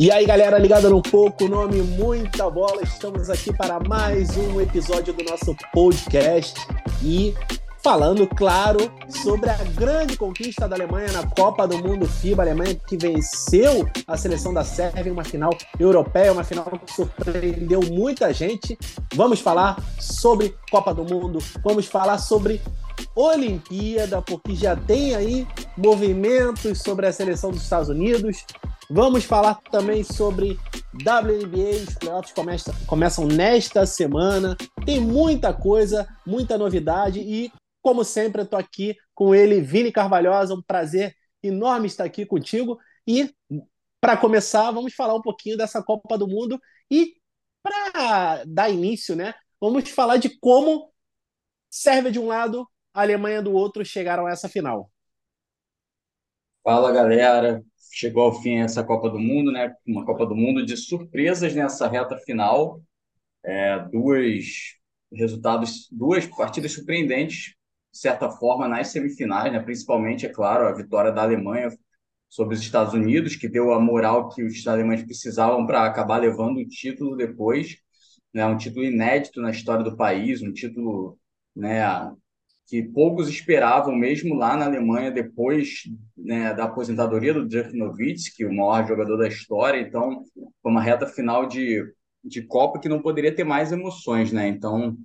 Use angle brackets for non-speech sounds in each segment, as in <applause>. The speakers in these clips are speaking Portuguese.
E aí, galera, ligada no pouco, nome muita bola. Estamos aqui para mais um episódio do nosso podcast e falando, claro, sobre a grande conquista da Alemanha na Copa do Mundo FIBA, a Alemanha que venceu a seleção da Sérvia em uma final europeia, uma final que surpreendeu muita gente. Vamos falar sobre Copa do Mundo, vamos falar sobre Olimpíada, porque já tem aí movimentos sobre a seleção dos Estados Unidos. Vamos falar também sobre WNBA, os playoffs começam, começam nesta semana. Tem muita coisa, muita novidade e, como sempre, eu estou aqui com ele, Vini Carvalhosa. Um prazer enorme estar aqui contigo. E, para começar, vamos falar um pouquinho dessa Copa do Mundo e, para dar início, né, vamos falar de como Sérvia de um lado, a Alemanha do outro chegaram a essa final. Fala, galera chegou ao fim essa Copa do Mundo, né? Uma Copa do Mundo de surpresas nessa reta final. É, duas resultados, duas partidas surpreendentes, de certa forma, nas semifinais, né? Principalmente, é claro, a vitória da Alemanha sobre os Estados Unidos, que deu a moral que os alemães precisavam para acabar levando o título depois, né? Um título inédito na história do país, um título, né? Que poucos esperavam, mesmo lá na Alemanha, depois né, da aposentadoria do Dirk Nowitzki, o maior jogador da história. Então, foi uma reta final de, de Copa que não poderia ter mais emoções, né? Então,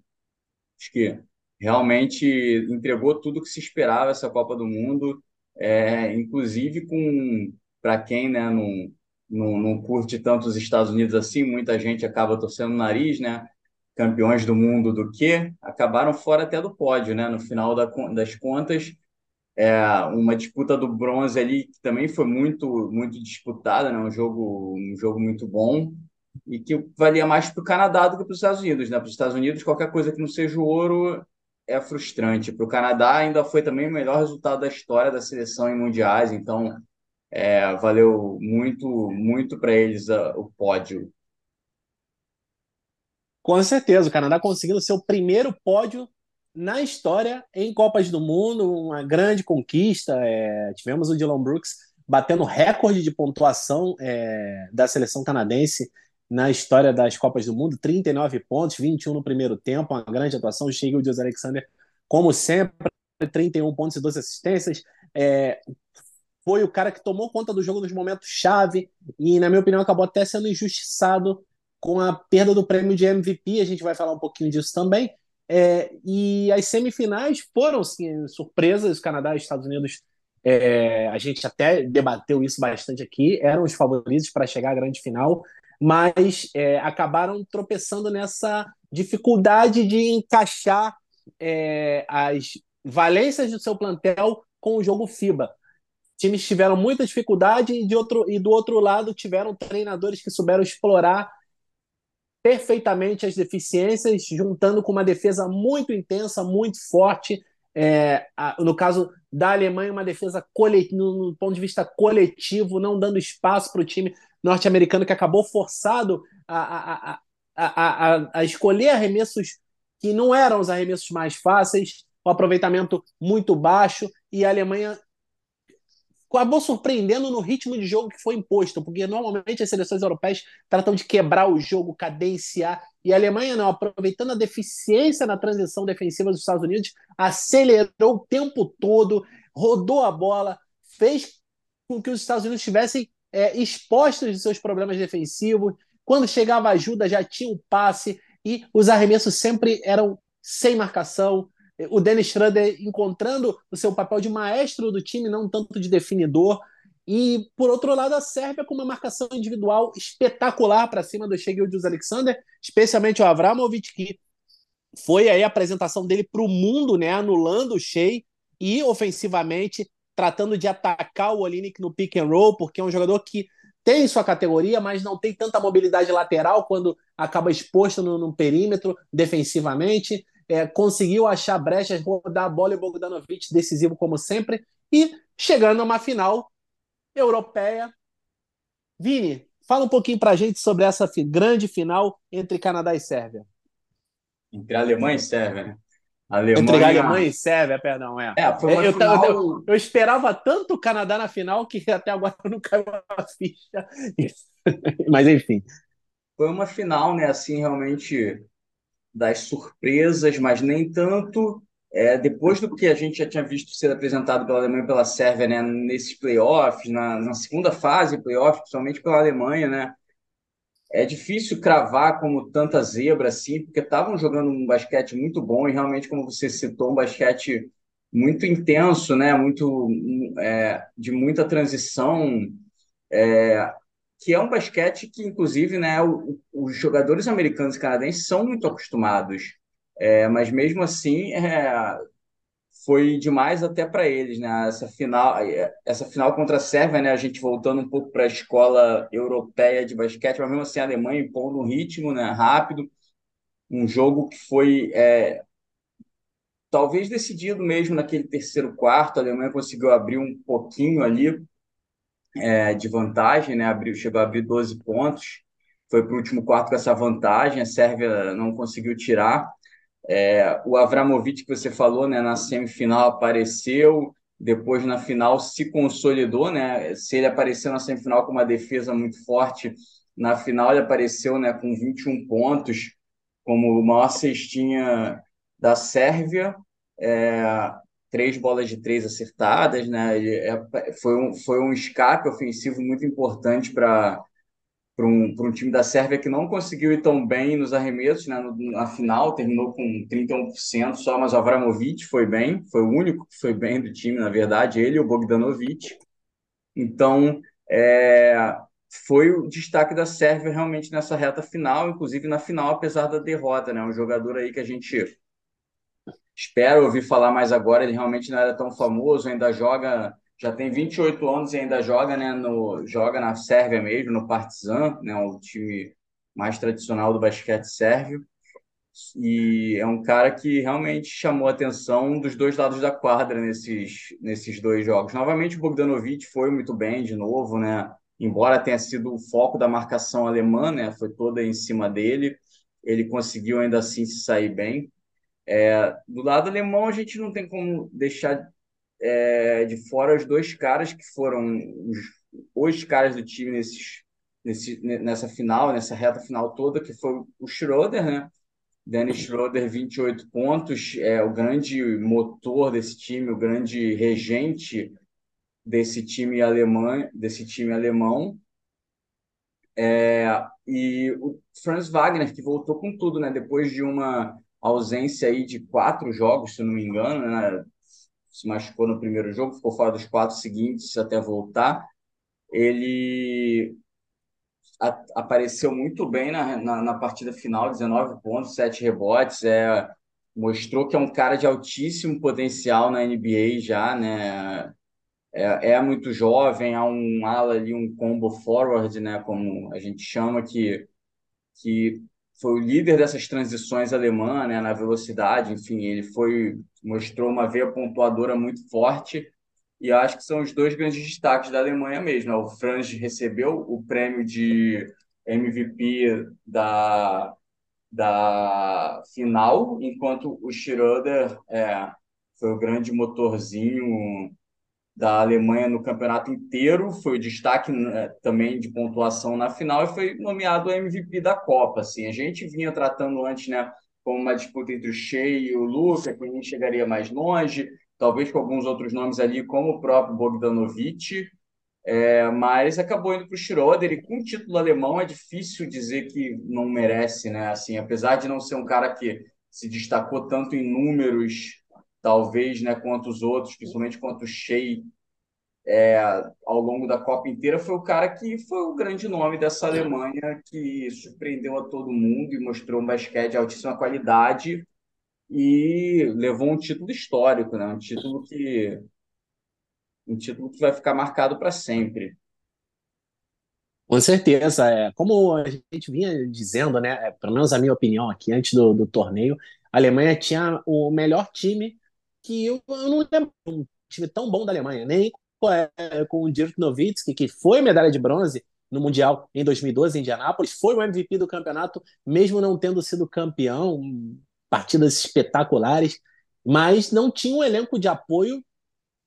acho que realmente entregou tudo que se esperava essa Copa do Mundo, é, inclusive com, para quem né, não, não, não curte tanto os Estados Unidos assim, muita gente acaba torcendo o nariz, né? Campeões do mundo do que acabaram fora até do pódio, né? No final da, das contas, é uma disputa do bronze ali que também foi muito muito disputada, né? Um jogo um jogo muito bom e que valia mais para o Canadá do que para os Estados Unidos, né? Para os Estados Unidos qualquer coisa que não seja o ouro é frustrante. Para o Canadá ainda foi também o melhor resultado da história da seleção em mundiais, então é, valeu muito muito para eles uh, o pódio com certeza, o Canadá conseguindo seu primeiro pódio na história em Copas do Mundo, uma grande conquista. É, tivemos o Dylan Brooks batendo recorde de pontuação é, da seleção canadense na história das Copas do Mundo, 39 pontos, 21 no primeiro tempo, uma grande atuação. Chega o José Alexander, como sempre, 31 pontos e 12 assistências. É, foi o cara que tomou conta do jogo nos momentos chave e, na minha opinião, acabou até sendo injustiçado com a perda do prêmio de MVP, a gente vai falar um pouquinho disso também. É, e as semifinais foram sim, surpresas, Canadá e Estados Unidos. É, a gente até debateu isso bastante aqui, eram os favoritos para chegar à grande final, mas é, acabaram tropeçando nessa dificuldade de encaixar é, as valências do seu plantel com o jogo FIBA. Times tiveram muita dificuldade e, de outro, e do outro lado tiveram treinadores que souberam explorar perfeitamente as deficiências, juntando com uma defesa muito intensa, muito forte. É, no caso da Alemanha, uma defesa no, ponto de vista coletivo, não dando espaço para o time norte-americano que acabou forçado a, a, a, escolher arremessos que não eram os arremessos mais fáceis, o aproveitamento muito baixo, e a Alemanha acabou surpreendendo no ritmo de jogo que foi imposto, porque normalmente as seleções europeias tratam de quebrar o jogo, cadenciar, e a Alemanha não, aproveitando a deficiência na transição defensiva dos Estados Unidos, acelerou o tempo todo, rodou a bola, fez com que os Estados Unidos estivessem é, expostos de seus problemas defensivos. Quando chegava ajuda, já tinha o passe, e os arremessos sempre eram sem marcação, o Dennis Schroeder encontrando o seu papel de maestro do time, não tanto de definidor. E, por outro lado, a Sérvia com uma marcação individual espetacular para cima do Shegildius Alexander, especialmente o Avramovic, que foi aí a apresentação dele para o mundo, né, anulando o Shea e ofensivamente tratando de atacar o Olinick no pick and roll, porque é um jogador que tem sua categoria, mas não tem tanta mobilidade lateral quando acaba exposto no, no perímetro defensivamente é, conseguiu achar brechas, rodar a bola e Bogdanovic decisivo como sempre, e chegando a uma final europeia. Vini, fala um pouquinho para a gente sobre essa grande final entre Canadá e Sérvia. Entre Alemanha e Sérvia, né? Alemanha... Entre Alemanha e Sérvia, perdão, é. é foi uma eu, final... eu, eu, esperava tanto o Canadá na final que <laughs> até agora não caiu a ficha. <laughs> Mas enfim. Foi uma final, né? Assim, realmente das surpresas, mas nem tanto. É, depois do que a gente já tinha visto ser apresentado pela Alemanha e pela Sérvia, né, nesses playoffs, na, na segunda fase playoffs, principalmente pela Alemanha, né, é difícil cravar como tanta zebra assim, porque estavam jogando um basquete muito bom e realmente, como você citou, um basquete muito intenso, né, muito é, de muita transição, é, que é um basquete que, inclusive, né, o, os jogadores americanos e canadenses são muito acostumados, é, mas mesmo assim é, foi demais até para eles, né? Essa final, essa final contra a Sérvia, né? A gente voltando um pouco para a escola europeia de basquete, mas mesmo assim a Alemanha impondo um ritmo, né? Rápido, um jogo que foi é, talvez decidido mesmo naquele terceiro quarto. A Alemanha conseguiu abrir um pouquinho ali é, de vantagem, né? Abriu, chegou a abrir 12 pontos. Foi para o último quarto com essa vantagem. A Sérvia não conseguiu tirar. É, o Avramovic que você falou, né? Na semifinal apareceu, depois na final se consolidou, né? Se ele apareceu na semifinal com uma defesa muito forte, na final ele apareceu, né? Com 21 pontos, como o maior cestinha da Sérvia. É, três bolas de três acertadas, né? É, foi, um, foi um escape ofensivo muito importante para para um, um time da Sérvia que não conseguiu ir tão bem nos arremessos, né? na final terminou com 31% só, mas o Avramovic foi bem, foi o único que foi bem do time, na verdade, ele e o Bogdanovic. Então, é, foi o destaque da Sérvia realmente nessa reta final, inclusive na final, apesar da derrota, né? Um jogador aí que a gente Espero ouvir falar mais agora. Ele realmente não era tão famoso, ainda joga, já tem 28 anos e ainda joga, né, no, joga na Sérvia mesmo, no Partizan, né, o time mais tradicional do basquete sérvio. E é um cara que realmente chamou a atenção dos dois lados da quadra nesses, nesses dois jogos. Novamente, o Bogdanovic foi muito bem de novo, né? Embora tenha sido o foco da marcação alemã, né? Foi toda em cima dele. Ele conseguiu ainda assim se sair bem. É, do lado alemão, a gente não tem como deixar é, de fora os dois caras que foram os, os caras do time nesses, nesse, nessa final, nessa reta final toda, que foi o Schroeder, né? Dennis Schroeder, 28 pontos, é o grande motor desse time, o grande regente desse time alemão, desse time alemão. É, e o Franz Wagner, que voltou com tudo, né? Depois de uma ausência aí de quatro jogos, se não me engano, né? se machucou no primeiro jogo, ficou fora dos quatro seguintes até voltar. Ele apareceu muito bem na, na, na, partida final, 19 pontos, 7 rebotes, é, mostrou que é um cara de altíssimo potencial na NBA já, né? É, é muito jovem, há um ala ali, um combo forward, né? Como a gente chama, que, que foi o líder dessas transições alemã, né, na velocidade, enfim, ele foi mostrou uma veia pontuadora muito forte e acho que são os dois grandes destaques da Alemanha mesmo. Né? O Franz recebeu o prêmio de MVP da, da final, enquanto o Schroeder é, foi o grande motorzinho da Alemanha no campeonato inteiro, foi o destaque né, também de pontuação na final e foi nomeado MVP da Copa. Assim, a gente vinha tratando antes, né, como uma disputa entre o Shea e o Luca, quem chegaria mais longe, talvez com alguns outros nomes ali, como o próprio Bogdanovic, é, mas acabou indo para o Schroeder e com o título alemão é difícil dizer que não merece, né? Assim, apesar de não ser um cara que se destacou tanto em números talvez, né, quanto os outros, principalmente quanto o Shea, é, ao longo da Copa inteira, foi o cara que foi o grande nome dessa Alemanha, que surpreendeu a todo mundo e mostrou um basquete de altíssima qualidade e levou um título histórico, né? um título que um título que vai ficar marcado para sempre. Com certeza, é. Como a gente vinha dizendo, né, é, pelo menos a minha opinião aqui antes do, do torneio, a Alemanha tinha o melhor time que eu, eu não lembro um time tão bom da Alemanha, nem com, é, o Dirk Nowitzki, que foi medalha de bronze no Mundial em 2012 em Indianápolis, foi o MVP do campeonato, mesmo não tendo sido campeão, partidas espetaculares. mas não tinha um elenco de apoio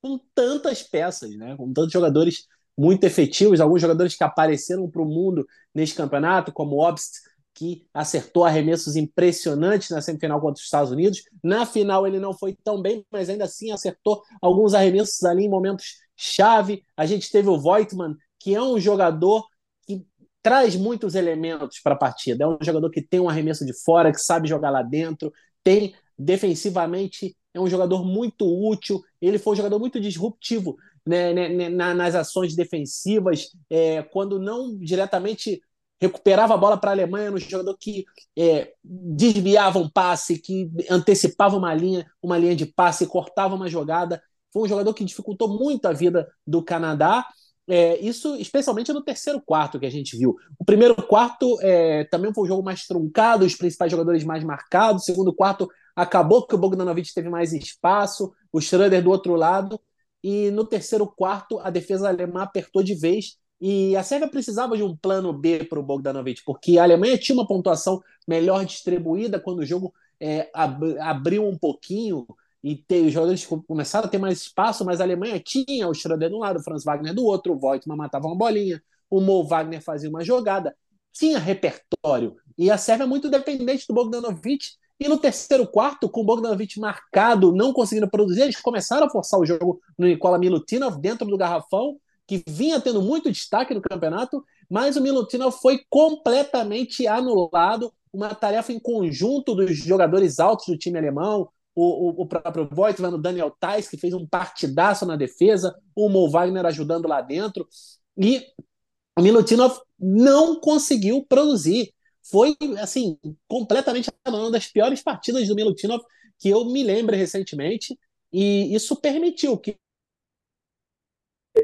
com tantas peças, né? com tantos jogadores muito efetivos, alguns jogadores que apareceram para o mundo neste campeonato, como Obst, que acertou arremessos impressionantes na semifinal contra os Estados Unidos. Na final ele não foi tão bem, mas ainda assim acertou alguns arremessos ali em momentos chave. A gente teve o Voigtman, que é um jogador que traz muitos elementos para a partida. É um jogador que tem um arremesso de fora, que sabe jogar lá dentro, tem defensivamente é um jogador muito útil. Ele foi um jogador muito disruptivo né, né, né nas ações defensivas, é, quando não diretamente recuperava a bola para a Alemanha no jogador que é, desviava um passe, que antecipava uma linha, uma linha de passe, cortava uma jogada. Foi um jogador que dificultou muito a vida do Canadá. É, isso especialmente no terceiro quarto que a gente viu. O primeiro quarto é, também foi um jogo mais truncado, os principais jogadores mais marcados. O segundo quarto acabou que o Bogdanovic teve mais espaço, o Schroeder do outro lado. E no terceiro quarto a defesa alemã apertou de vez e a Sérvia precisava de um plano B para o Bogdanovic, porque a Alemanha tinha uma pontuação melhor distribuída quando o jogo é, ab abriu um pouquinho e os jogadores começaram a ter mais espaço, mas a Alemanha tinha o Schroeder de um lado, o Franz Wagner do outro, o Voigtman matava uma bolinha, o Mo Wagner fazia uma jogada, tinha repertório. E a Sérvia é muito dependente do Bogdanovic. E no terceiro quarto, com o Bogdanovic marcado, não conseguindo produzir, eles começaram a forçar o jogo no Nikola Milutinov dentro do garrafão que vinha tendo muito destaque no campeonato, mas o Milutinov foi completamente anulado. Uma tarefa em conjunto dos jogadores altos do time alemão, o, o, o próprio Voigtman, o Daniel Tais, que fez um partidaço na defesa, o Mo Wagner ajudando lá dentro. E o Milutinov não conseguiu produzir. Foi, assim, completamente uma das piores partidas do Milutinov que eu me lembro recentemente. E isso permitiu que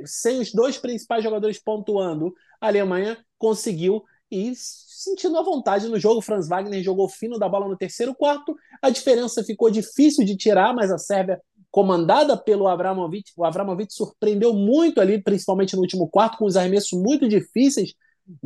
sem os dois principais jogadores pontuando, a Alemanha conseguiu ir sentindo a vontade no jogo. Franz Wagner jogou fino da bola no terceiro quarto. A diferença ficou difícil de tirar, mas a Sérvia, comandada pelo Abramovic, o Abramovic surpreendeu muito ali, principalmente no último quarto, com os arremessos muito difíceis.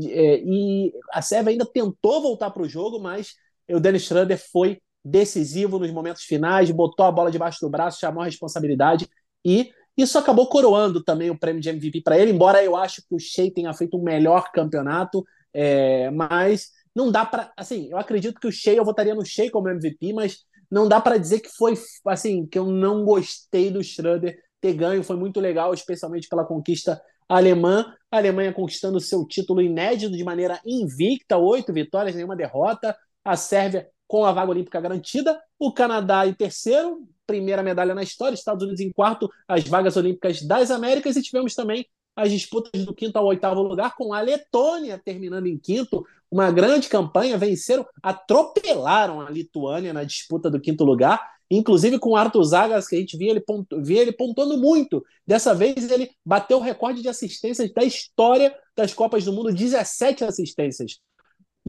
É, e a Sérvia ainda tentou voltar para o jogo, mas o Dennis Schroeder foi decisivo nos momentos finais, botou a bola debaixo do braço, chamou a responsabilidade e isso acabou coroando também o prêmio de MVP para ele, embora eu acho que o Shea tenha feito um melhor campeonato, é, mas não dá para, assim, eu acredito que o Shea eu votaria no Shea como MVP, mas não dá para dizer que foi assim que eu não gostei do Schroeder ter ganho, foi muito legal, especialmente pela conquista alemã, a Alemanha conquistando seu título inédito de maneira invicta, oito vitórias, nenhuma derrota, a Sérvia com a vaga olímpica garantida, o Canadá em terceiro, primeira medalha na história, Estados Unidos em quarto, as vagas olímpicas das Américas, e tivemos também as disputas do quinto ao oitavo lugar, com a Letônia terminando em quinto, uma grande campanha, venceram, atropelaram a Lituânia na disputa do quinto lugar, inclusive com o Arthur Zagas, que a gente via ele, pontu, via ele pontuando muito. Dessa vez ele bateu o recorde de assistências da história das Copas do Mundo, 17 assistências.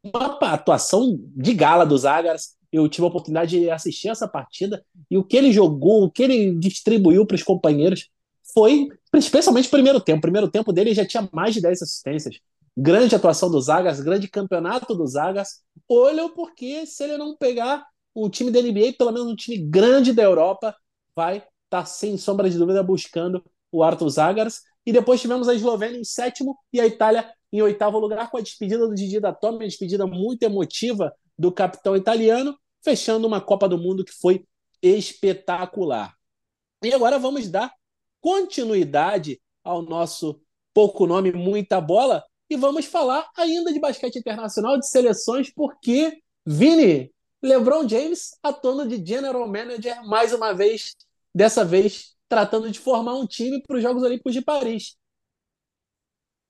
Uma atuação de gala do Zagas, eu tive a oportunidade de assistir essa partida e o que ele jogou, o que ele distribuiu para os companheiros foi, especialmente primeiro tempo. O primeiro tempo dele já tinha mais de 10 assistências. Grande atuação do Zagas, grande campeonato do Zagas. Olha, porque se ele não pegar um time da NBA, pelo menos um time grande da Europa, vai estar tá, sem sombra de dúvida buscando o Arthur Zagas. E depois tivemos a Eslovênia em sétimo e a Itália em oitavo lugar com a despedida do Didi da Tommy, uma despedida muito emotiva do capitão italiano, fechando uma Copa do Mundo que foi espetacular. E agora vamos dar continuidade ao nosso pouco nome, muita bola, e vamos falar ainda de basquete internacional, de seleções, porque Vini, LeBron James atuando de general manager mais uma vez, dessa vez tratando de formar um time para os Jogos Olímpicos de Paris.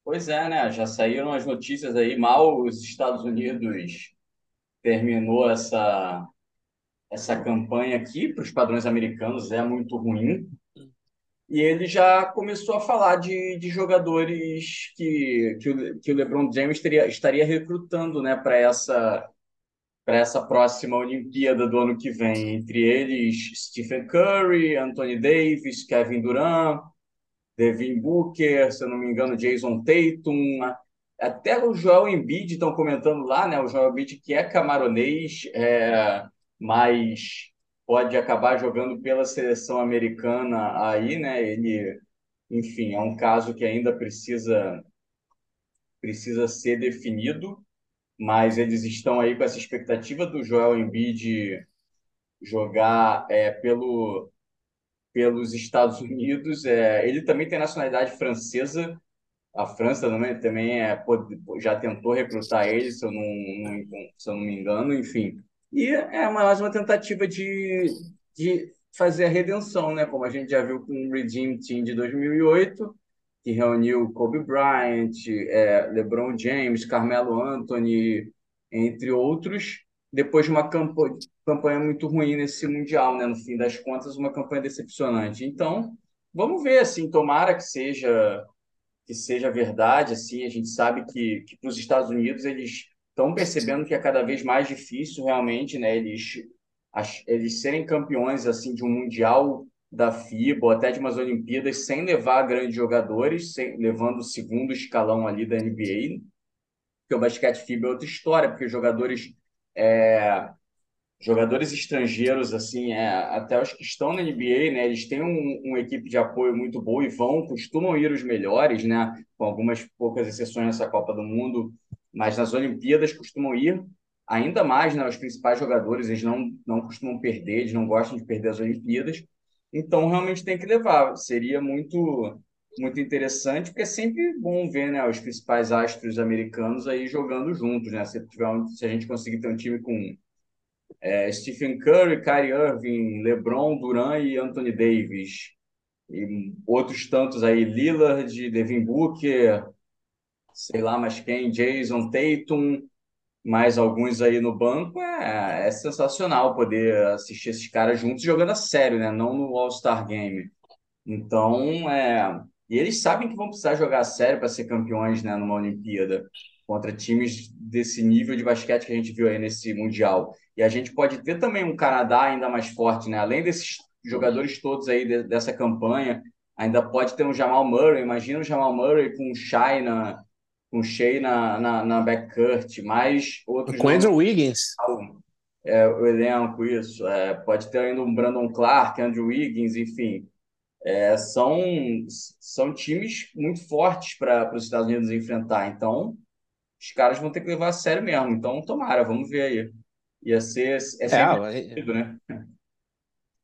Pois é, né? Já saíram as notícias aí, mal os Estados Unidos terminou essa, essa campanha aqui, para os padrões americanos, é muito ruim. E ele já começou a falar de, de jogadores que, que, o, que o LeBron James teria, estaria recrutando né, para essa, essa próxima Olimpíada do ano que vem. Entre eles, Stephen Curry, Anthony Davis, Kevin Durant, Devin Booker, se eu não me engano, Jason Tatum, até o Joel Embiid estão comentando lá, né? O Joel Embiid que é camaronês, é, mas pode acabar jogando pela seleção americana aí, né? Ele, enfim, é um caso que ainda precisa precisa ser definido, mas eles estão aí com essa expectativa do Joel Embiid jogar é, pelo pelos Estados Unidos. É, ele também tem nacionalidade francesa. A França também, também é, já tentou recrutar ele, se eu não, não, se eu não me engano, enfim. E é mais uma tentativa de, de fazer a redenção, né? Como a gente já viu com o Redeem Team de 2008, que reuniu Kobe Bryant, é, LeBron James, Carmelo Anthony, entre outros, depois de uma campanha, muito ruim nesse Mundial, né? No fim das contas, uma campanha decepcionante. Então, vamos ver, assim, tomara que seja que seja verdade, assim, a gente sabe que, que para os Estados Unidos eles estão percebendo que é cada vez mais difícil realmente, né, eles, eles serem campeões, assim, de um Mundial da FIBA ou até de umas Olimpíadas sem levar grandes jogadores, sem, levando o segundo escalão ali da NBA, porque o basquete FIBA é outra história, porque os jogadores é, jogadores estrangeiros, assim, é, até os que estão na NBA, né, eles têm um, uma equipe de apoio muito boa e vão, costumam ir os melhores, né, com algumas poucas exceções nessa Copa do Mundo, mas nas Olimpíadas costumam ir ainda mais, né, os principais jogadores, eles não, não costumam perder, eles não gostam de perder as Olimpíadas, então realmente tem que levar, seria muito muito interessante, porque é sempre bom ver, né, os principais astros americanos aí jogando juntos, né, se, tiver um, se a gente conseguir ter um time com é, Stephen Curry, Kyrie Irving, LeBron, Duran e Anthony Davis. E outros tantos aí, Lillard, Devin Booker, sei lá mais quem, Jason Tatum, mais alguns aí no banco. É, é sensacional poder assistir esses caras juntos jogando a sério, né? Não no All-Star Game. Então, é... E eles sabem que vão precisar jogar a sério para ser campeões, né, numa Olimpíada contra times desse nível de basquete que a gente viu aí nesse Mundial. E a gente pode ter também um Canadá ainda mais forte, né? Além desses jogadores todos aí de, dessa campanha, ainda pode ter um Jamal Murray. Imagina o Jamal Murray com o Shai na, com o Shea na, na, na backcourt, mais outros. Com Andrew Wiggins. É, o elenco, isso. É, pode ter ainda um Brandon Clark, Andrew Wiggins, enfim. É, são, são times muito fortes para os Estados Unidos enfrentar. Então, os caras vão ter que levar a sério mesmo. Então, tomara, vamos ver aí. Ia ser. É, é, né?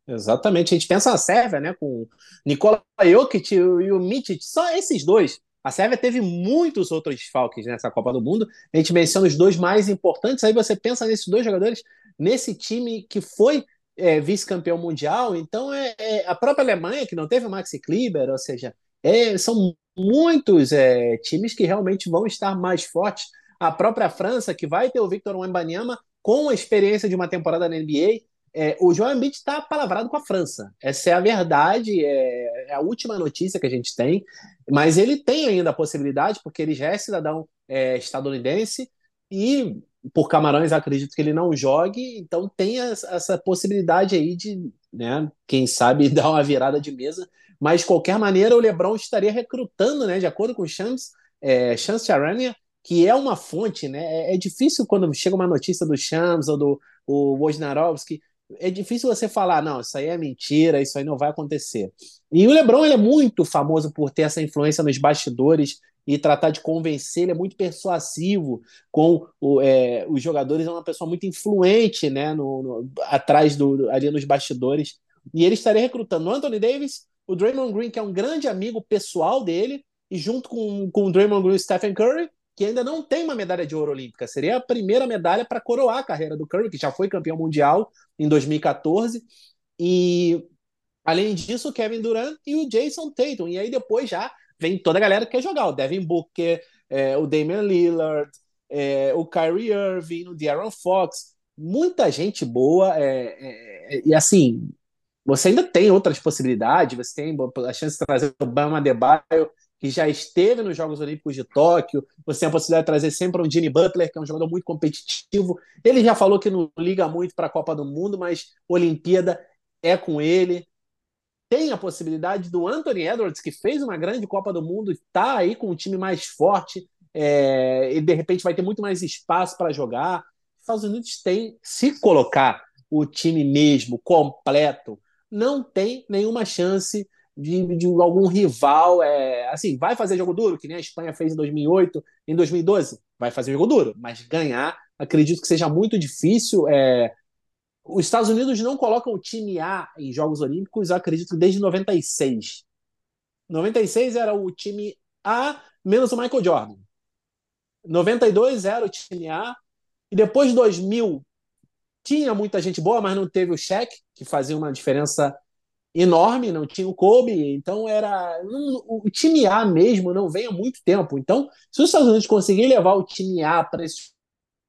Exatamente. A gente pensa na Sérvia, né? Com Nikola Jokic e o Mitic, só esses dois. A Sérvia teve muitos outros falques nessa Copa do Mundo. A gente menciona os dois mais importantes. Aí você pensa nesses dois jogadores, nesse time que foi é, vice-campeão mundial. Então, é, é, a própria Alemanha, que não teve o Maxi Kleber, ou seja, é, são muitos é, times que realmente vão estar mais fortes. A própria França, que vai ter o Victor Wembanyama com a experiência de uma temporada na NBA. É, o Joel Embiid está palavrado com a França. Essa é a verdade, é, é, a última notícia que a gente tem. Mas ele tem ainda a possibilidade, porque ele já é cidadão é, estadunidense e por Camarões acredito que ele não jogue, então tem essa possibilidade aí de, né, quem sabe, <laughs> dar uma virada de mesa mas de qualquer maneira o LeBron estaria recrutando, né, de acordo com o Chance, é, Chance Charania, que é uma fonte, né? É, é, difícil quando chega uma notícia do Shams ou do o Wojnarowski, é difícil você falar, não, isso aí é mentira, isso aí não vai acontecer. E o LeBron ele é muito famoso por ter essa influência nos bastidores e tratar de convencer, ele é muito persuasivo com o, é, os jogadores, é uma pessoa muito influente, né, no, no, atrás do ali nos bastidores. E ele estaria recrutando o Anthony Davis, o Draymond Green, que é um grande amigo pessoal dele, e junto com, com o Draymond Green e Stephen Curry, que ainda não tem uma medalha de ouro olímpica. Seria a primeira medalha para coroar a carreira do Curry, que já foi campeão mundial em 2014. E além disso, o Kevin Durant e o Jason Tatum. E aí depois já vem toda a galera que quer jogar: o Devin Booker, é, o Damian Lillard, é, o Kyrie Irving, o De'Aaron Fox. Muita gente boa. É, é, é e assim, você ainda tem outras possibilidades, você tem a chance de trazer o Bama Adebayo, que já esteve nos Jogos Olímpicos de Tóquio, você tem a possibilidade de trazer sempre um Jimmy Butler, que é um jogador muito competitivo. Ele já falou que não liga muito para a Copa do Mundo, mas Olimpíada é com ele. Tem a possibilidade do Anthony Edwards, que fez uma grande Copa do Mundo, está aí com um time mais forte, é, e de repente vai ter muito mais espaço para jogar. Os Estados Unidos tem, se colocar o time mesmo, completo, não tem nenhuma chance de, de algum rival. É, assim, vai fazer jogo duro, que nem a Espanha fez em 2008, em 2012, vai fazer jogo duro, mas ganhar, acredito que seja muito difícil. É, os Estados Unidos não colocam o time A em Jogos Olímpicos, acredito, desde 96. 96 era o time A menos o Michael Jordan. 92 era o time A. E depois de 2000 tinha muita gente boa, mas não teve o Shaq, que fazia uma diferença enorme, não tinha o Kobe, então era o time A mesmo não vem há muito tempo. Então, se os Estados Unidos conseguirem levar o time A para esses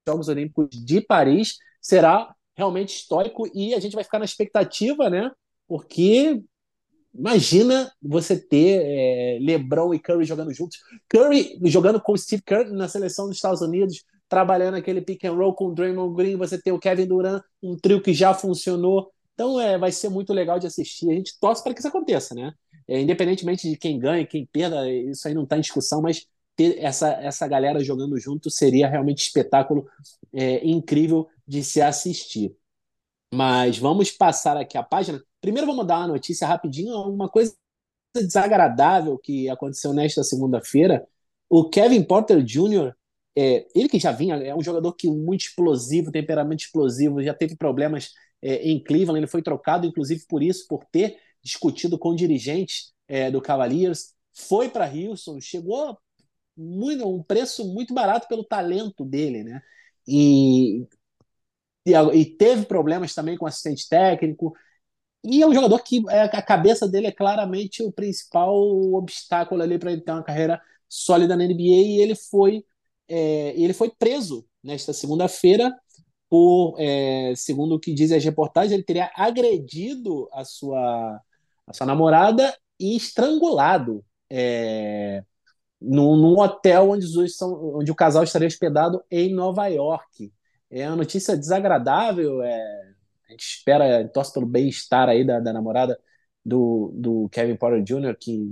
Jogos Olímpicos de Paris, será realmente histórico e a gente vai ficar na expectativa, né? Porque imagina você ter é, LeBron e Curry jogando juntos, Curry jogando com Steve Kerr na seleção dos Estados Unidos, trabalhando aquele pick and roll com o Draymond Green, você ter o Kevin Durant, um trio que já funcionou. Então é, vai ser muito legal de assistir. A gente torce para que isso aconteça, né? É, independentemente de quem ganha, quem perda, isso aí não está em discussão, mas ter essa, essa galera jogando junto seria realmente espetáculo é, incrível de se assistir. Mas vamos passar aqui a página. Primeiro vamos dar uma notícia rapidinho, uma coisa desagradável que aconteceu nesta segunda-feira. O Kevin Porter Jr., é, ele que já vinha, é um jogador que muito explosivo, temperamento explosivo, já teve problemas é, em Cleveland, ele foi trocado, inclusive, por isso, por ter discutido com dirigentes é, do Cavaliers, foi para Houston, chegou muito, um preço muito barato pelo talento dele, né? E, e, teve problemas também com assistente técnico. E é um jogador que é, a cabeça dele é claramente o principal obstáculo ali para ele ter uma carreira sólida na NBA. E ele foi, é, ele foi preso nesta segunda-feira por, é, segundo o que dizem as reportagens, ele teria agredido a sua, a sua namorada e estrangulado é, num, num, hotel onde, são, onde o casal estaria hospedado em Nova York. É uma notícia desagradável, é, a gente espera, torce pelo bem-estar aí da, da namorada do, do Kevin Porter Jr., que,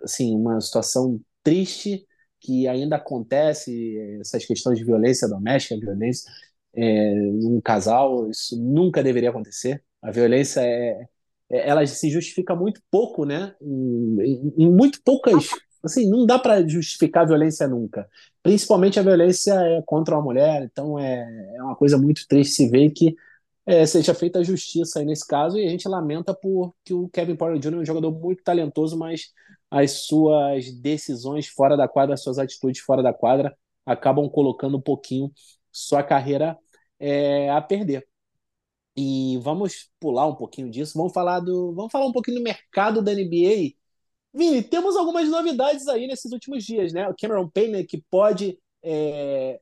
assim, uma situação triste que ainda acontece, essas questões de violência doméstica, violência é, um casal, isso nunca deveria acontecer. A violência é, é ela se justifica muito pouco, né? Em, em, em muito poucas, assim, não dá para justificar a violência nunca. Principalmente a violência é contra uma mulher, então é, é uma coisa muito triste se ver que é, seja feita a justiça aí nesse caso, e a gente lamenta por que o Kevin Porter Jr. é um jogador muito talentoso, mas as suas decisões fora da quadra, as suas atitudes fora da quadra, acabam colocando um pouquinho sua carreira é, a perder. E vamos pular um pouquinho disso, vamos falar do, vamos falar um pouquinho do mercado da NBA. Vini, temos algumas novidades aí nesses últimos dias, né? O Cameron Payne que pode é,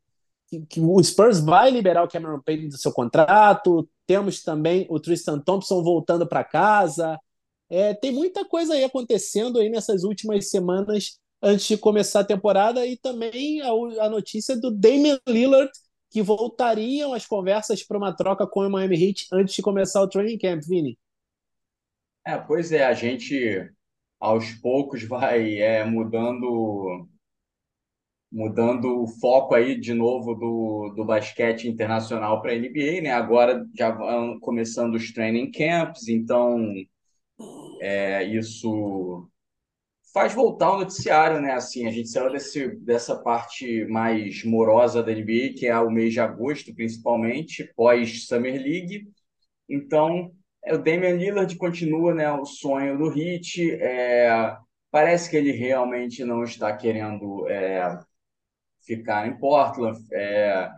que, que, o Spurs vai liberar o Cameron Payne do seu contrato. Temos também o Tristan Thompson voltando para casa. É, tem muita coisa aí acontecendo aí nessas últimas semanas antes de começar a temporada e também a, a notícia do Damian Lillard que voltariam as conversas para uma troca com o Miami Heat antes de começar o training camp, Vini. É, pois é, a gente aos poucos vai é, mudando mudando o foco aí de novo do, do basquete internacional para a NBA, né? Agora já vão começando os training camps, então é, isso faz voltar o noticiário, né? Assim, a gente saiu desse, dessa parte mais morosa da NBA, que é o mês de agosto, principalmente, pós Summer League. Então, o Damian Lillard continua, né, o sonho do Heat. É, parece que ele realmente não está querendo é, ficar em Portland. É,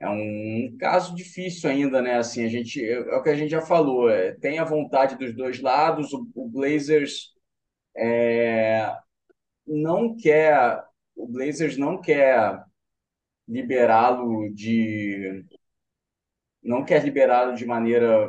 é um caso difícil ainda, né? Assim, a gente é, é o que a gente já falou. É, tem a vontade dos dois lados. O, o Blazers é, não quer, o Blazers não quer liberá-lo de não quer liberá-lo de maneira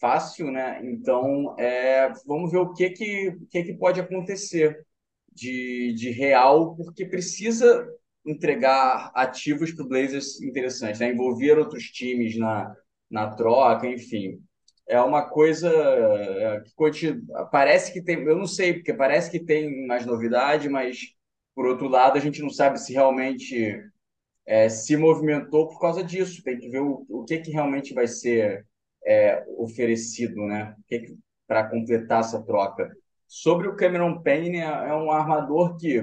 fácil, né? Então, é, vamos ver o que que, que, que pode acontecer de, de real, porque precisa entregar ativos para o Blazers interessantes, né? envolver outros times na, na troca, enfim é uma coisa é, que parece que tem, eu não sei, porque parece que tem mais novidade, mas por outro lado a gente não sabe se realmente é, se movimentou por causa disso. Tem que ver o, o que, que realmente vai ser é, oferecido, né? Para completar essa troca. Sobre o Cameron Payne, é, é um armador que,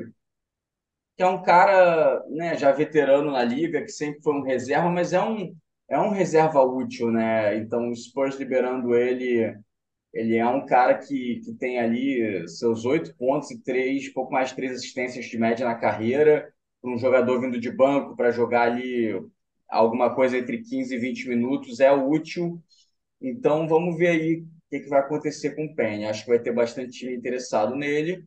que é um cara né, já veterano na liga, que sempre foi um reserva, mas é um, é um reserva útil, né? Então, o Spurs liberando ele, ele é um cara que, que tem ali seus oito pontos e três, pouco mais três assistências de média na carreira, um jogador vindo de banco para jogar ali alguma coisa entre 15 e 20 minutos é útil. Então, vamos ver aí o que, que vai acontecer com o Penny. Acho que vai ter bastante time interessado nele,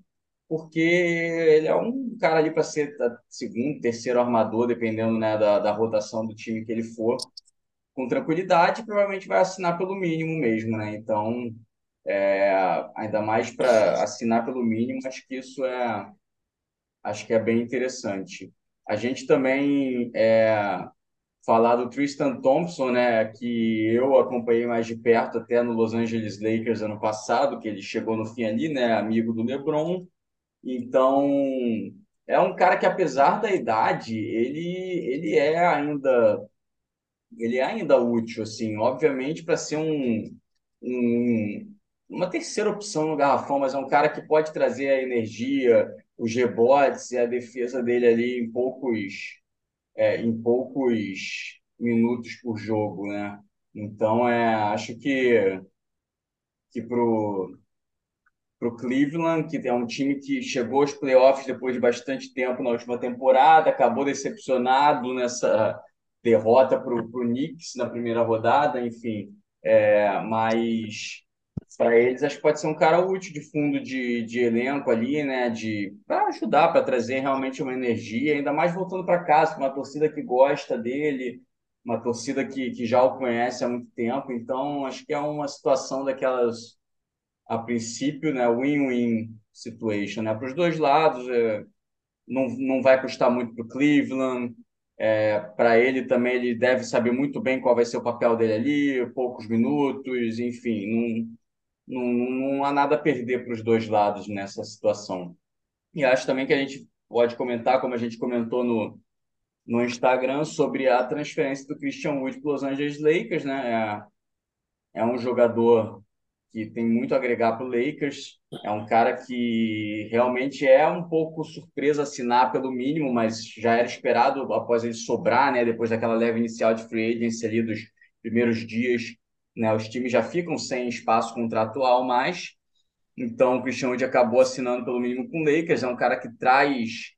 porque ele é um cara ali para ser segundo, terceiro armador, dependendo né, da, da rotação do time que ele for com tranquilidade, provavelmente vai assinar pelo mínimo mesmo, né? Então, é, ainda mais para assinar pelo mínimo, acho que isso é, acho que é bem interessante. A gente também é, falar do Tristan Thompson, né, que eu acompanhei mais de perto até no Los Angeles Lakers ano passado, que ele chegou no fim ali, né, amigo do LeBron. Então, é um cara que apesar da idade, ele ele é ainda ele é ainda útil, assim, obviamente para ser um, um, uma terceira opção no garrafão, mas é um cara que pode trazer a energia, os rebotes e a defesa dele ali em poucos, é, em poucos minutos por jogo, né? Então, é, acho que, que pro para o Cleveland, que é um time que chegou aos playoffs depois de bastante tempo na última temporada, acabou decepcionado nessa derrota para o Knicks na primeira rodada, enfim. É, mas para eles acho que pode ser um cara útil de fundo de, de elenco ali, né? De para ajudar, para trazer realmente uma energia, ainda mais voltando para casa, uma torcida que gosta dele, uma torcida que, que já o conhece há muito tempo. Então acho que é uma situação daquelas a princípio, né? Win-win situation, né? Para os dois lados, é, não, não vai custar muito para o Cleveland é, para ele também, ele deve saber muito bem qual vai ser o papel dele ali, poucos minutos, enfim, não, não, não há nada a perder para os dois lados nessa situação. E acho também que a gente pode comentar, como a gente comentou no, no Instagram, sobre a transferência do Christian Wood para os Los Angeles Lakers, né? É, é um jogador que tem muito a agregar para o Lakers. É um cara que realmente é um pouco surpresa assinar pelo mínimo, mas já era esperado após ele sobrar, né? Depois daquela leve inicial de free agency ali dos primeiros dias, né? Os times já ficam sem espaço contratual mais. Então, o Christian Wood acabou assinando pelo mínimo com o Lakers. É um cara que traz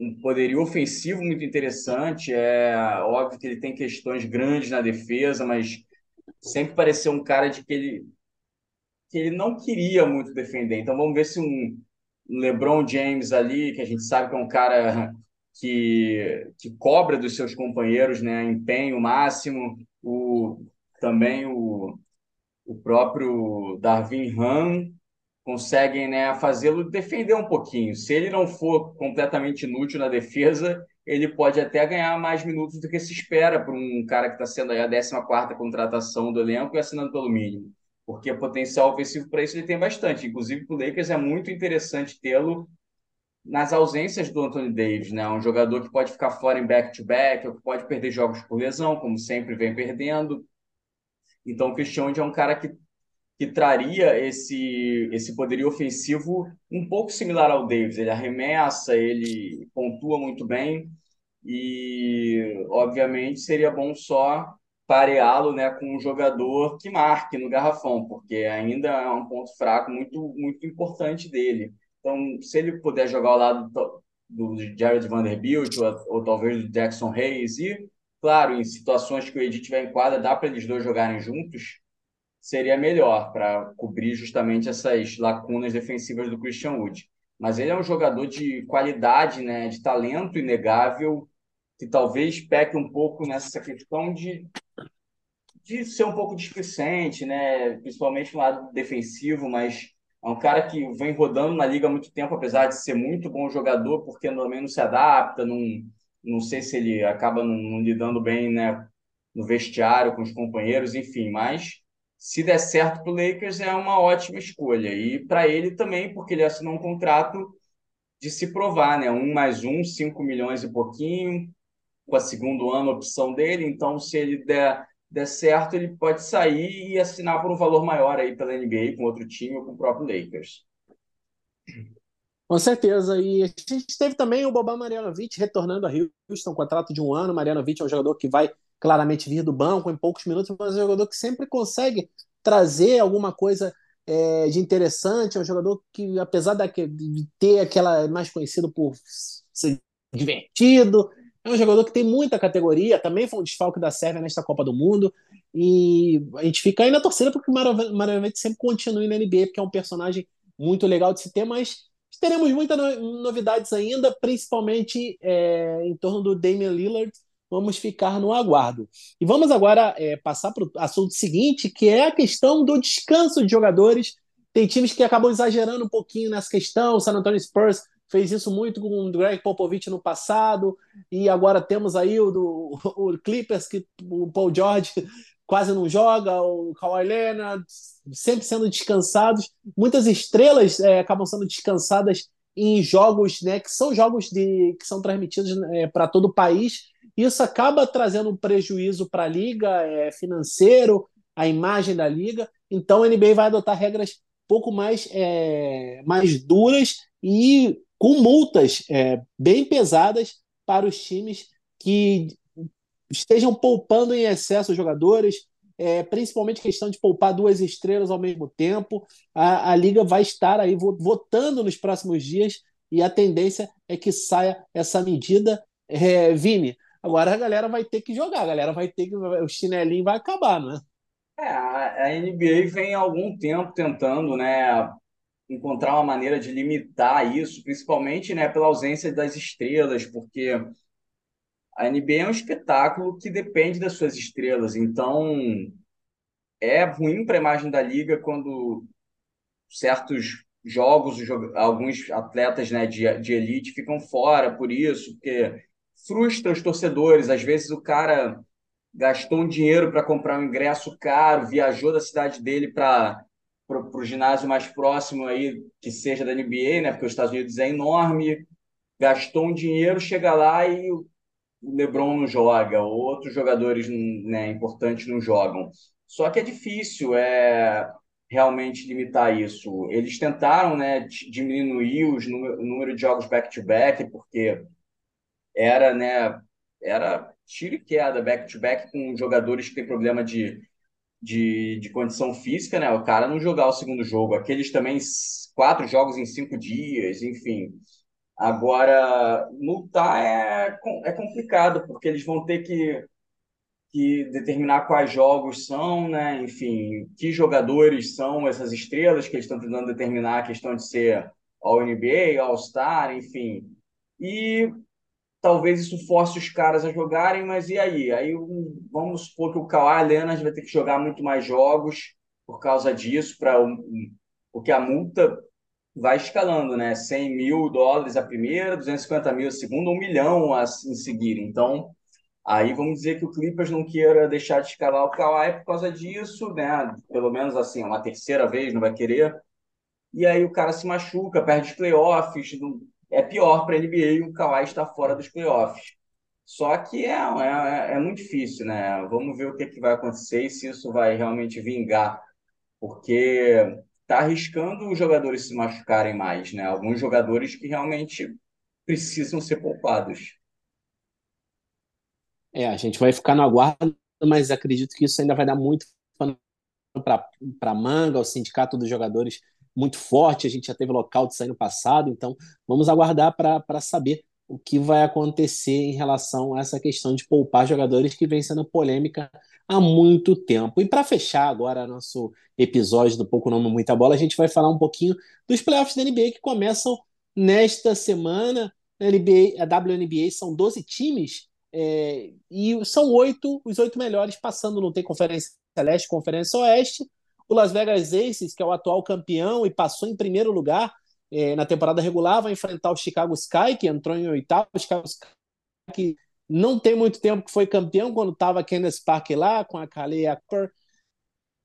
um poderio ofensivo muito interessante. É óbvio que ele tem questões grandes na defesa, mas sempre pareceu um cara de que ele que ele não queria muito defender. Então vamos ver se um LeBron James ali, que a gente sabe que é um cara que, que cobra dos seus companheiros, né, empenho máximo, o também o, o próprio Darvin Ham conseguem né, fazê-lo defender um pouquinho. Se ele não for completamente inútil na defesa, ele pode até ganhar mais minutos do que se espera para um cara que está sendo a 14 contratação do elenco e assinando pelo mínimo porque potencial ofensivo para isso ele tem bastante. Inclusive, para o Lakers é muito interessante tê-lo nas ausências do Anthony Davis, né? Um jogador que pode ficar fora em back-to-back, ou que pode perder jogos por lesão, como sempre vem perdendo. Então, o Christian é um cara que, que traria esse, esse poderio ofensivo um pouco similar ao Davis. Ele arremessa, ele pontua muito bem e, obviamente, seria bom só pareá-lo né, com um jogador que marque no garrafão, porque ainda é um ponto fraco muito, muito importante dele. Então, se ele puder jogar ao lado do, Jared Vanderbilt ou, ou talvez do Jackson Hayes, e, claro, em situações que o Edith tiver em quadra, dá para eles dois jogarem juntos, seria melhor para cobrir justamente essas lacunas defensivas do Christian Wood. Mas ele é um jogador de qualidade, né, de talento inegável, que talvez peque um pouco nessa questão de de ser um pouco displicente, né? principalmente no lado defensivo, mas é um cara que vem rodando na liga há muito tempo, apesar de ser muito bom jogador, porque normalmente não se adapta, não, não sei se ele acaba não, lidando bem né, no vestiário com os companheiros, enfim, mas se der certo para o Lakers é uma ótima escolha. E para ele também, porque ele assinou um contrato de se provar, né? Um mais um, cinco milhões e pouquinho, com a segundo ano opção dele. Então, se ele der der certo, ele pode sair e assinar por um valor maior aí pela NBA com outro time ou com o próprio Lakers. Com certeza. E a gente teve também o Boban Marjanovic retornando a Houston, contrato de um ano. Marjanovic é um jogador que vai claramente vir do banco em poucos minutos, mas é um jogador que sempre consegue trazer alguma coisa é, de interessante. É um jogador que, apesar de ter aquela mais conhecido por ser divertido, é um jogador que tem muita categoria. Também foi um desfalque da Sérvia nesta Copa do Mundo. E a gente fica aí na torcida porque o Marjanovic sempre continue na NBA, porque é um personagem muito legal de se ter, mas teremos muitas novidades ainda, principalmente é, em torno do Damian Lillard. Vamos ficar no aguardo. E vamos agora é, passar para o assunto seguinte, que é a questão do descanso de jogadores. Tem times que acabam exagerando um pouquinho nessa questão. O San Antonio Spurs fez isso muito com o Greg Popovich no passado, e agora temos aí o, do, <laughs> o Clippers, que o Paul George quase não joga, o Kawhi Leonard sempre sendo descansados. Muitas estrelas é, acabam sendo descansadas em jogos, né, que são jogos de, que são transmitidos é, para todo o país. Isso acaba trazendo um prejuízo para a liga é, financeiro, a imagem da liga. Então a NBA vai adotar regras pouco mais, é, mais duras e com multas é, bem pesadas para os times que estejam poupando em excesso os jogadores, é, principalmente questão de poupar duas estrelas ao mesmo tempo. A, a liga vai estar aí votando nos próximos dias e a tendência é que saia essa medida. É, Vini, agora a galera vai ter que jogar, a galera vai ter que. O chinelinho vai acabar, não é? É, a NBA vem há algum tempo tentando, né, encontrar uma maneira de limitar isso, principalmente, né, pela ausência das estrelas, porque a NBA é um espetáculo que depende das suas estrelas. Então, é ruim para a imagem da liga quando certos jogos, alguns atletas né, de, de elite ficam fora por isso, porque frustra os torcedores. Às vezes o cara gastou um dinheiro para comprar um ingresso caro, viajou da cidade dele para o ginásio mais próximo aí, que seja da NBA, né? Porque os Estados Unidos é enorme, gastou um dinheiro, chega lá e LeBron não joga, outros jogadores né, importantes não jogam. Só que é difícil é, realmente limitar isso. Eles tentaram né, diminuir os número, o número de jogos back-to-back, -back, porque era, né, era tiro e queda back-to-back -back com jogadores que têm problema de, de, de condição física, né? O cara não jogar o segundo jogo. Aqueles também, quatro jogos em cinco dias, enfim. Agora, multar é, é complicado, porque eles vão ter que, que determinar quais jogos são, né? Enfim, que jogadores são essas estrelas que eles estão tentando determinar a questão de ser All-NBA, All-Star, enfim. E talvez isso force os caras a jogarem, mas e aí? Aí vamos supor que o Kawhi Leonard vai ter que jogar muito mais jogos por causa disso, para porque a multa vai escalando, né? 100 mil dólares a primeira, 250 mil a segunda, um milhão a, em seguir. Então, aí vamos dizer que o Clippers não queira deixar de escalar o Kawhi por causa disso, né? Pelo menos assim, uma terceira vez não vai querer. E aí o cara se machuca, perde os playoffs. Não... É pior para a NBA o Kawhi está fora dos playoffs. Só que é, é, é muito difícil, né? Vamos ver o que, que vai acontecer e se isso vai realmente vingar. Porque está arriscando os jogadores se machucarem mais, né? Alguns jogadores que realmente precisam ser poupados. É, a gente vai ficar no aguardo, mas acredito que isso ainda vai dar muito para manga, o sindicato dos jogadores muito forte. A gente já teve local de sair no passado, então vamos aguardar para saber o que vai acontecer em relação a essa questão de poupar jogadores que vem sendo polêmica há muito tempo. E para fechar agora nosso episódio do Pouco Nome Muita Bola, a gente vai falar um pouquinho dos playoffs da NBA que começam nesta semana. A, NBA, a WNBA são 12 times é, e são oito, os oito melhores passando, não tem conferência leste, conferência oeste. O Las Vegas Aces, que é o atual campeão e passou em primeiro lugar é, na temporada regular, vai enfrentar o Chicago Sky, que entrou em oitavo. O Chicago Sky que não tem muito tempo que foi campeão, quando estava Kenneth Park lá, com a Khalei Akbar.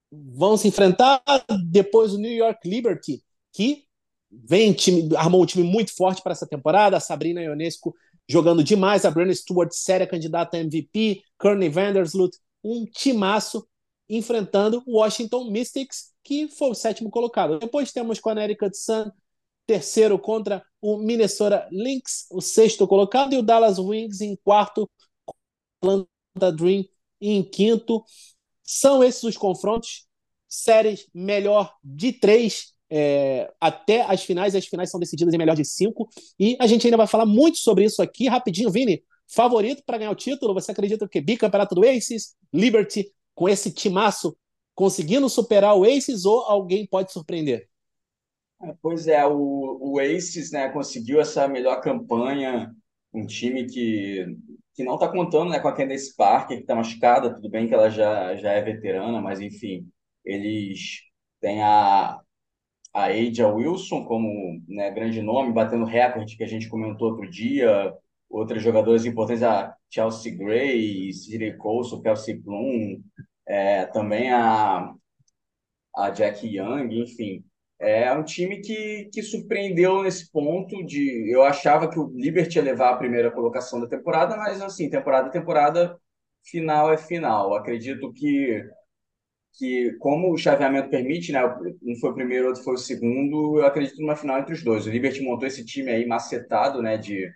Vão se enfrentar depois o New York Liberty, que vem time, armou um time muito forte para essa temporada. A Sabrina Ionesco jogando demais, a Brenna Stewart, séria candidata a MVP, Kearney Vandersloot, um timaço enfrentando o Washington Mystics, que foi o sétimo colocado. Depois temos Connecticut Sun, terceiro contra o Minnesota Lynx, o sexto colocado, e o Dallas Wings em quarto, Atlanta Dream em quinto. São esses os confrontos. Séries melhor de três é, até as finais. As finais são decididas em melhor de cinco. E a gente ainda vai falar muito sobre isso aqui. Rapidinho, Vini. Favorito para ganhar o título? Você acredita que bicampeonato do Aces, Liberty, com esse timaço, conseguindo superar o Aces ou alguém pode surpreender? É, pois é, o, o Aces né, conseguiu essa melhor campanha, um time que, que não está contando né, com a Candace Parker, que está machucada, tudo bem que ela já, já é veterana, mas enfim, eles têm a, a Aja Wilson como né, grande nome, batendo recorde que a gente comentou outro dia, outros jogadores importantes, a Chelsea Gray, Sidney Colson, Kelsey Plum, é, também a, a Jack Young, enfim. É um time que, que surpreendeu nesse ponto de... Eu achava que o Liberty ia levar a primeira colocação da temporada, mas assim, temporada temporada, final é final. Acredito que que, como o chaveamento permite, né, um foi o primeiro, outro foi o segundo, eu acredito numa final entre os dois. O Liberty montou esse time aí macetado, né, de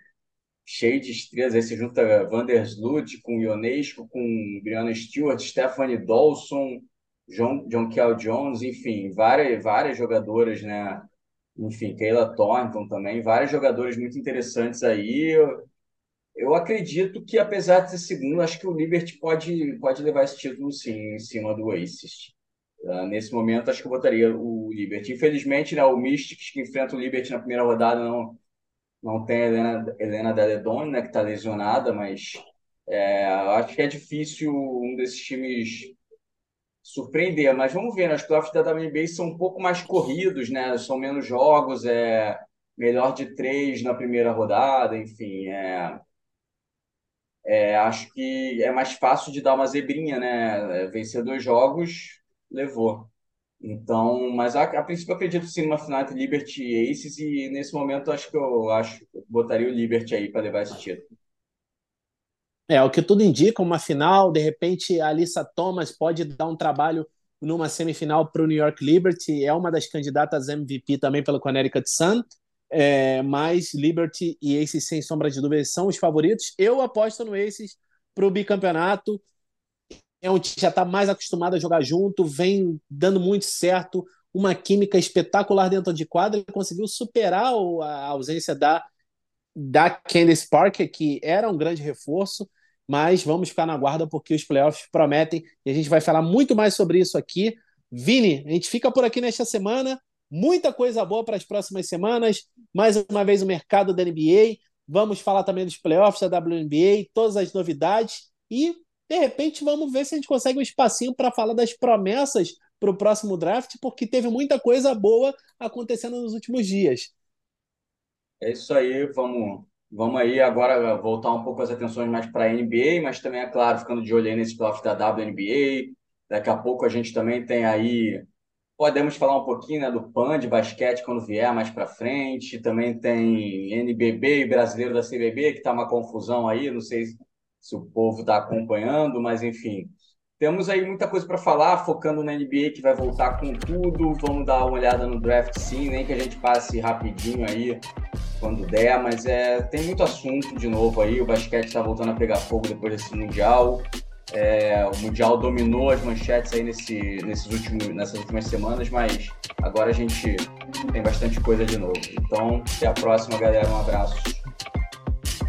cheio de estrelas, aí você junta Vandersloot com Ionesco, com Brianna Stewart, Stephanie Dawson, John, John Jones, enfim, várias, várias jogadoras, né, enfim, Kayla Thornton também, vários jogadores muito interessantes aí, eu acredito que, apesar de ser segundo, acho que o Liberty pode, pode levar esse título sim em cima do Aces. Uh, nesse momento, acho que eu botaria o Liberty. Infelizmente, né, o Mystics que enfrenta o Liberty na primeira rodada não, não tem a Helena, Helena Deledon, né, que está lesionada, mas é, acho que é difícil um desses times surpreender. Mas vamos ver, né, os playoffs da WNBA são um pouco mais corridos, né, são menos jogos, é melhor de três na primeira rodada, enfim, é é, acho que é mais fácil de dar uma zebrinha, né? É, vencer dois jogos, levou. Então, mas a, a princípio eu acredito sim numa final entre Liberty e Aces e nesse momento acho que eu acho eu botaria o Liberty aí para levar esse título. É, o que tudo indica, uma final, de repente a Alissa Thomas pode dar um trabalho numa semifinal para o New York Liberty, é uma das candidatas MVP também pelo Connecticut Sun é, mas Liberty e Aces, sem sombra de dúvida, são os favoritos. Eu aposto no Aces para o bicampeonato. É um time que já está mais acostumado a jogar junto, vem dando muito certo, uma química espetacular dentro de quadra. Conseguiu superar a ausência da, da Candice Parker, que era um grande reforço. Mas vamos ficar na guarda porque os playoffs prometem e a gente vai falar muito mais sobre isso aqui. Vini, a gente fica por aqui nesta semana. Muita coisa boa para as próximas semanas. Mais uma vez o mercado da NBA. Vamos falar também dos playoffs da WNBA, todas as novidades e de repente vamos ver se a gente consegue um espacinho para falar das promessas para o próximo draft, porque teve muita coisa boa acontecendo nos últimos dias. É isso aí, vamos, vamos aí agora voltar um pouco as atenções mais para a NBA, mas também, é claro, ficando de olho aí nesse playoff da WNBA. Daqui a pouco a gente também tem aí Podemos falar um pouquinho né, do PAN de basquete quando vier mais para frente. Também tem NBB e brasileiro da CBB, que está uma confusão aí. Não sei se o povo está acompanhando, mas enfim. Temos aí muita coisa para falar, focando na NBA que vai voltar com tudo. Vamos dar uma olhada no draft sim, nem que a gente passe rapidinho aí quando der, mas é, tem muito assunto de novo aí. O basquete está voltando a pegar fogo depois desse Mundial. É, o Mundial dominou as manchetes aí nesse, nesses últimos, nessas últimas semanas, mas agora a gente tem bastante coisa de novo. Então, até a próxima, galera. Um abraço.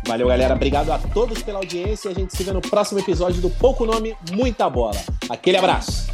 Valeu, galera. Obrigado a todos pela audiência. A gente se vê no próximo episódio do Pouco Nome, Muita Bola. Aquele abraço.